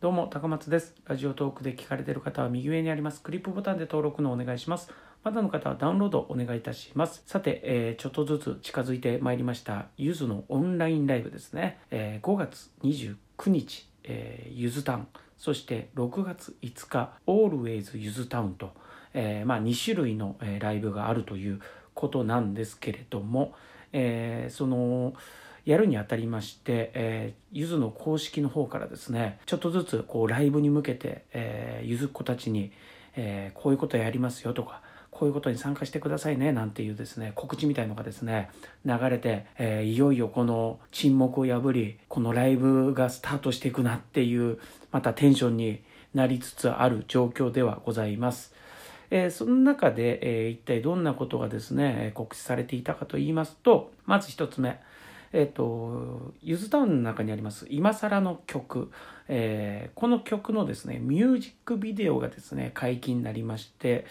どうも、高松です。ラジオトークで聞かれている方は右上にありますクリップボタンで登録のお願いします。まだの方はダウンロードお願いいたします。さて、えーちょっとずつ近づいてまいりました、ゆずのオンラインライブですね。えー5月29日、えーゆずタウン、そして6月5日、Always ゆずタウンと、えーまあ、2種類の、ライブがあるということなんですけれども、えーその、やるにあたりまして、えー、ゆずの公式の方からですね、ちょっとずつこうライブに向けて、えー、ゆずっ子たちに、えーこういうことやりますよとか、こういうことに参加してくださいねなんていうですね、告知みたいのがですね、流れて、えーいよいよこの沈黙を破り、このライブがスタートしていくなっていう、またテンションになりつつある状況ではございます。えーその中で、えー一体どんなことがですね、えー告知されていたかと言いますと、まず一つ目、えっ、と、ゆずタウンの中にあります、今更の曲、えーこの曲のですね、ミュージックビデオがですね、解禁になりまして、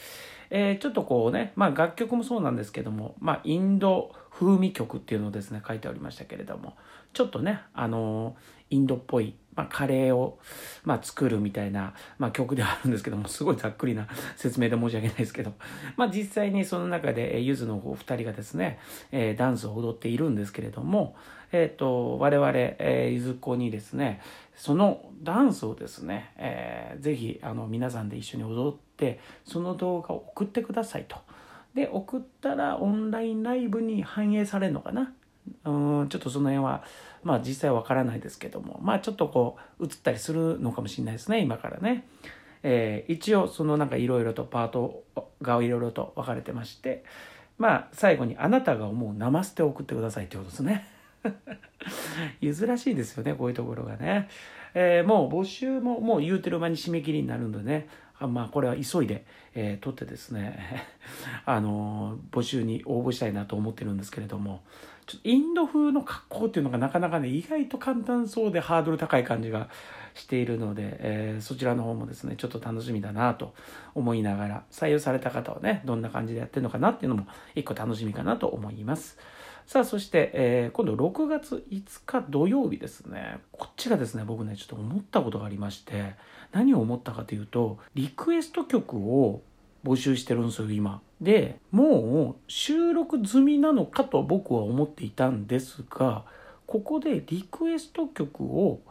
えーちょっとこうね、まあ楽曲もそうなんですけども、まあインド風味曲っていうのをですね、書いておりましたけれども、ちょっとね、あのインドっぽい、まあ、カレーを、まあ、作るみたいな、まあ、曲ではあるんですけども、すごいざっくりな 説明で申し訳ないですけど、まあ、実際にその中で、ゆずのお二人がですね、えーダンスを踊っているんですけれども、えっ、と、我々、えーゆずっ子にですね、そのダンスをですね、えーぜひ、あの、皆さんで一緒に踊って、その動画を送ってくださいと。で、送ったらオンラインライブに反映されるのかなうんちょっとその辺は、まあ実際わからないですけども、まあちょっとこう、映ったりするのかもしれないですね、今からね。えー一応、そのなんかいろいろとパートがいろいろと分かれてまして、まあ最後にあなたが思うナマステを送ってくださいってことですね。譲らしいですよね、こういうところがね。えーもう募集ももう言うてる間に締め切りになるんでね、あまあこれは急いで、えー取ってですね、あのー募集に応募したいなと思ってるんですけれども、ちょっとインド風の格好っていうのがなかなかね、意外と簡単そうでハードル高い感じがしているので、えーそちらの方もですね、ちょっと楽しみだなと思いながら、採用された方はね、どんな感じでやってるのかなっていうのも一個楽しみかなと思います。さあ、そして、えー今度6月5日土曜日ですね。こっちがですね、僕ね、ちょっと思ったことがありまして、何を思ったかというと、リクエスト曲を募集してるんですよ、今。で、もう収録済みなのかと僕は思っていたんですが、ここでリクエスト曲を、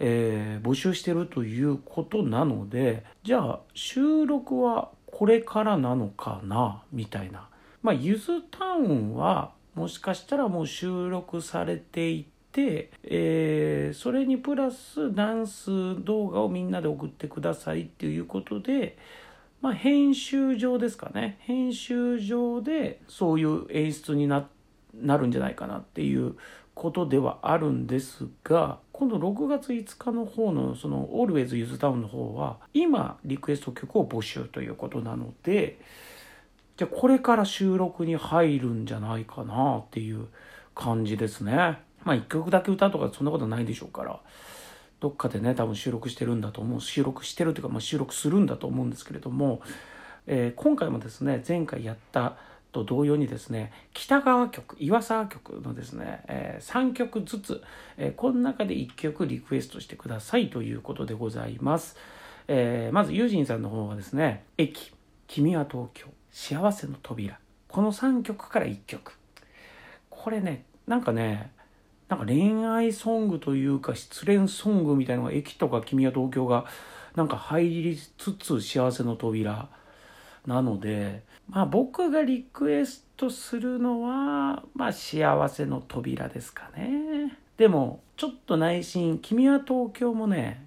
えー募集してるということなので、じゃあ収録はこれからなのかな、みたいな。まあ、ゆずタウンはもしかしたらもう収録されていて、えーそれにプラスダンス動画をみんなで送ってくださいっていうことで、まあ、編集上ですかね編集上でそういう演出にななるんじゃないかなっていうことではあるんですが今度6月5日の方のその Always ゆずタウンの方は今リクエスト曲を募集ということなのでじゃあこれから収録に入るんじゃないかなっていう感じですね。まあ一曲だけ歌うとかそんなことないでしょうから、どっかでね、多分収録してるんだと思う。収録してるというか、まあ、収録するんだと思うんですけれども、えー今回もですね、前回やったと同様にですね、北川曲、岩沢曲のですね、え3曲ずつ、えーこの中で1曲リクエストしてくださいということでございます。えーまずユージンさんの方はですね「駅」「君は東京」「幸せの扉」この3曲から1曲これねなんかねなんか恋愛ソングというか失恋ソングみたいなのが「駅」とか「君は東京」がなんか入りつつ「幸せの扉」なのでまあ僕がリクエストするのはまあ幸せの扉ですかね。でもちょっと内心「君は東京」もね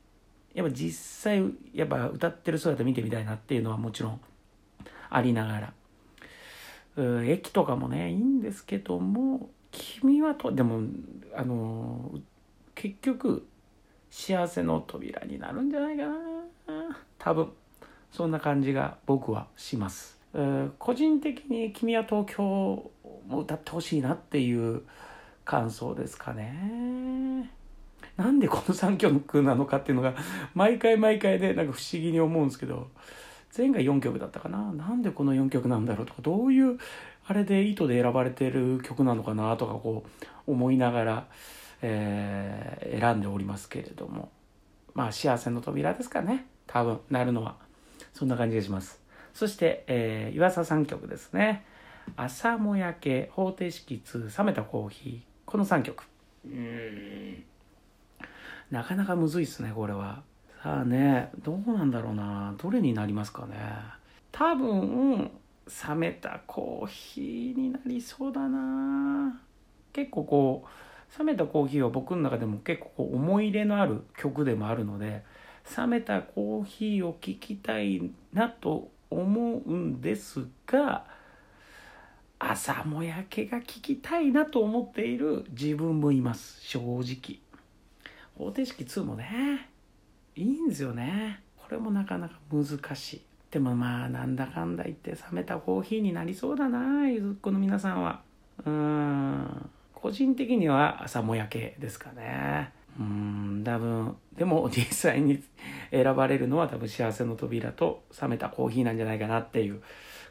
やっぱ実際やっぱ歌ってる姿見てみたいなっていうのはもちろんありながら。う駅とかもねいいんですけども君はとでもあの結局幸せの扉になるんじゃないかな。多分。そんな感じが僕はします。うん個人的に「君は東京」も歌ってほしいなっていう感想ですかね。なんでこの3曲なのかっていうのが毎回毎回でなんか不思議に思うんですけど。前回4曲だったかな。なんでこの4曲なんだろうとかどういうあれで意図で選ばれてる曲なのかなとかこう思いながら、えー選んでおりますけれどもまあ幸せの扉ですかね。多分、なるのは。そんな感じがします。そして、えー、岩佐3曲ですね。朝もやけ、方程式2、冷めたコーヒー。この3曲。うん。なかなかむずいっすね、これは。さあね、どうなんだろうな。どれになりますかね。多分、冷めたコーヒーになりそうだな。結構こう、冷めたコーヒーは僕の中でも結構こう思い入れのある曲でもあるので、冷めたコーヒーを聴きたいなと思うんですが、朝もやけが聞きたいなと思っている自分もいます正直。方程式2もねいいんですよね。これもなかなか難しい。でもまあなんだかんだ言って冷めたコーヒーになりそうだなゆずっこの皆さんは。うん。個人的には朝もやけですかね。うん。多分でも実際に選ばれるのは多分幸せの扉と冷めたコーヒーなんじゃないかなっていう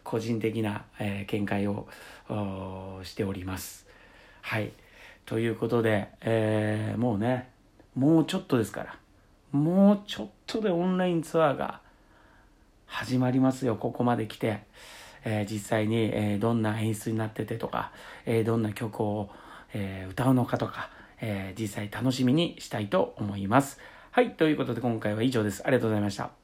個人的な、えー、見解をしております。はい。ということで、えー、もうね、もうちょっとですから、もうちょっとでオンラインツアーが始まりますよ、ここまで来て。えー、実際に、えー、どんな演出になっててとか、えー、どんな曲を、え歌うのかとか、え実際楽しみにしたいと思います。はい、ということで今回は以上です。ありがとうございました。